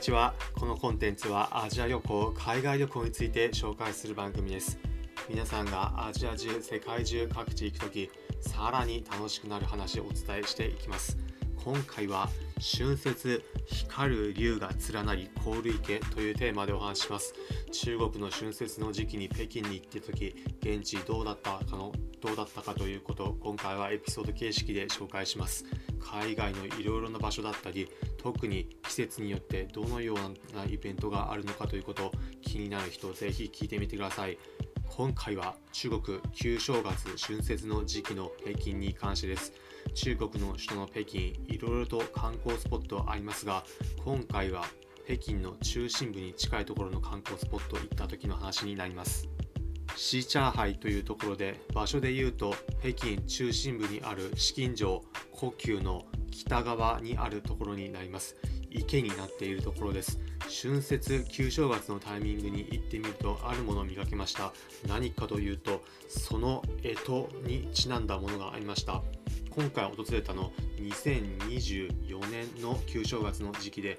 ちは。このコンテンツはアジア旅行海外旅行について紹介する番組です。皆さんがアジア中世界中各地行く時さらに楽しくなる話をお伝えしていきます。今回は春節光る竜が連なり凍る池というテーマでお話します。中国の春節の時期に北京に行って時現地どうだったかのどうだったかということを今回はエピソード形式で紹介します。海外のいろいろな場所だったり特に季節によってどのようなイベントがあるのかということを気になる人ぜひ聞いてみてください。今回は中国旧正月春節の時期の北京に関してです。中国の首都の北京いろいろと観光スポットありますが今回は北京の中心部に近いところの観光スポット行った時の話になります。シーチャーハイというところで場所で言うと北京中心部にある紫禁城故宮の北側にあるところになります。池になっているところです。春節旧正月のタイミングに行ってみるとあるものを見かけました。何かというとその干支にちなんだものがありました。今回訪れたの2024年の旧正月の時期で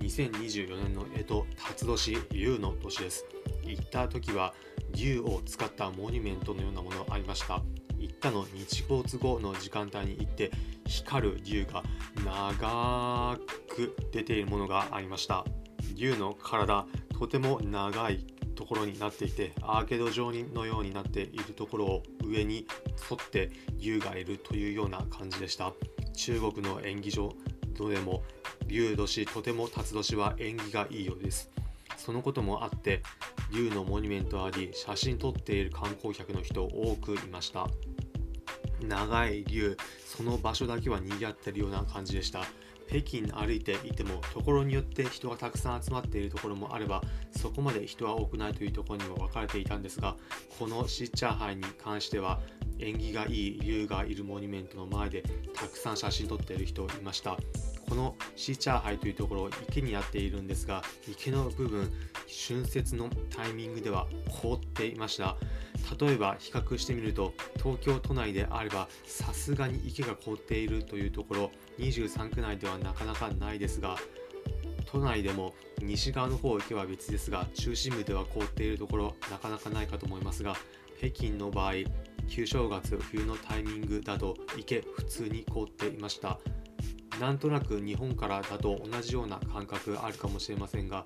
2024年の干支辰年龍の年です。行った時は竜を使ったモニュメントのようなものありました。行ったの日没後の時間帯に行って光る竜が長く出ているものがありました。竜の体とても長いところになっていてアーケード状のようになっているところを上に沿って竜がいるというような感じでした。中国の演技場どでも竜年とても辰年は縁起がいいようです。そのこともあって竜のモニュメントあり写真撮っている観光客の人多くいました。長い竜その場所だけは賑わってるような感じでした。北京歩いていてもところによって人がたくさん集まっているところもあればそこまで人は多くないというところにも分かれていたんですがこのシッチャーハイに関しては縁起がいい竜がいるモニュメントの前でたくさん写真撮っている人いました。このシーチャーハイというところ池になっているんですが池の部分春節のタイミングでは凍っていました。例えば比較してみると東京都内であればさすがに池が凍っているというところ23区内ではなかなかないですが都内でも西側の方行けば別ですが中心部では凍っているところなかなかないかと思いますが北京の場合旧正月冬のタイミングだと池普通に凍っていました。なんとなく日本からだと同じような感覚あるかもしれませんが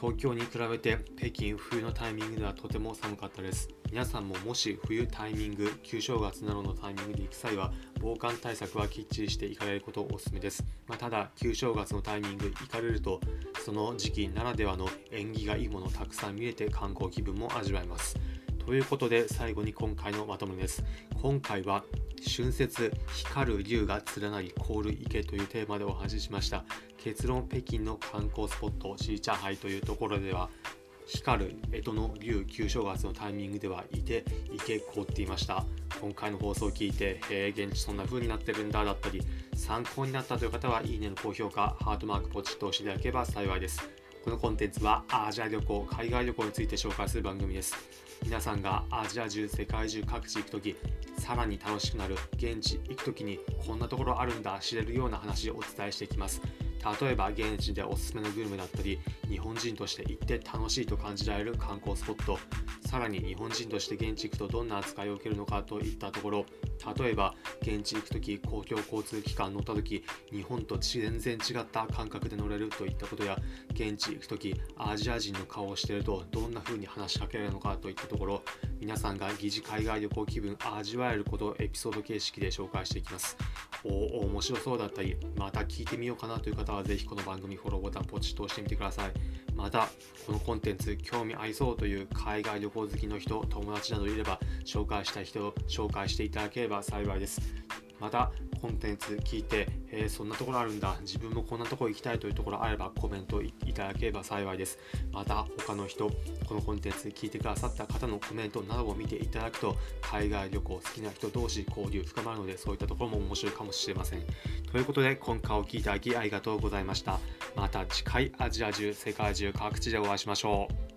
東京に比べて北京冬のタイミングではとても寒かったです。皆さんももし冬タイミング旧正月などのタイミングで行く際は防寒対策はきっちりして行かれることをお勧めです、まあ、ただ旧正月のタイミング行かれるとその時期ならではの縁起がいいものをたくさん見れて観光気分も味わえます。ということで最後に今回のまとめです。今回は春節光る竜が連なり凍る池というテーマでお話ししました。結論北京の観光スポットシーチャーハイというところでは光る干支の竜旧正月のタイミングではいて池凍っていました。今回の放送を聞いて、え、現地そんな風になってるんだだったり参考になったという方はいいねの高評価ハートマークポチッと押していただければ幸いです。このコンテンツはアジア旅行海外旅行について紹介する番組です。皆さんがアジア中世界中各地行く時さらに楽しくなる現地行く時にこんなところあるんだ知れるような話をお伝えしていきます。例えば現地でおすすめのグルメだったり日本人として行って楽しいと感じられる観光スポットさらに日本人として現地行くとどんな扱いを受けるのかといったところ例えば現地行く時公共交通機関乗った時日本と全然違った感覚で乗れるといったことや現地行く時アジア人の顔をしているとどんな風に話しかけられるのかといったところ皆さんが疑似海外旅行気分味わえることをエピソード形式で紹介していきます。おお面白そうだったりまた聞いてみようかなという方はぜひこの番組フォローボタンポチッと押してみてください。またこのコンテンツ興味ありそうという海外旅行好きの人友達などいれば紹介したい人紹介していただければ幸いです。またコンテンツ聞いて、えー、そんなところあるんだ。自分もこんなところ行きたいというところあればコメントいただければ幸いです。また他の人このコンテンツ聞いてくださった方のコメントなどを見ていただくと海外旅行好きな人同士交流深まるのでそういったところも面白いかもしれません。ということで今回お聴きいただきありがとうございました。また次回アジア中世界中各地でお会いしましょう。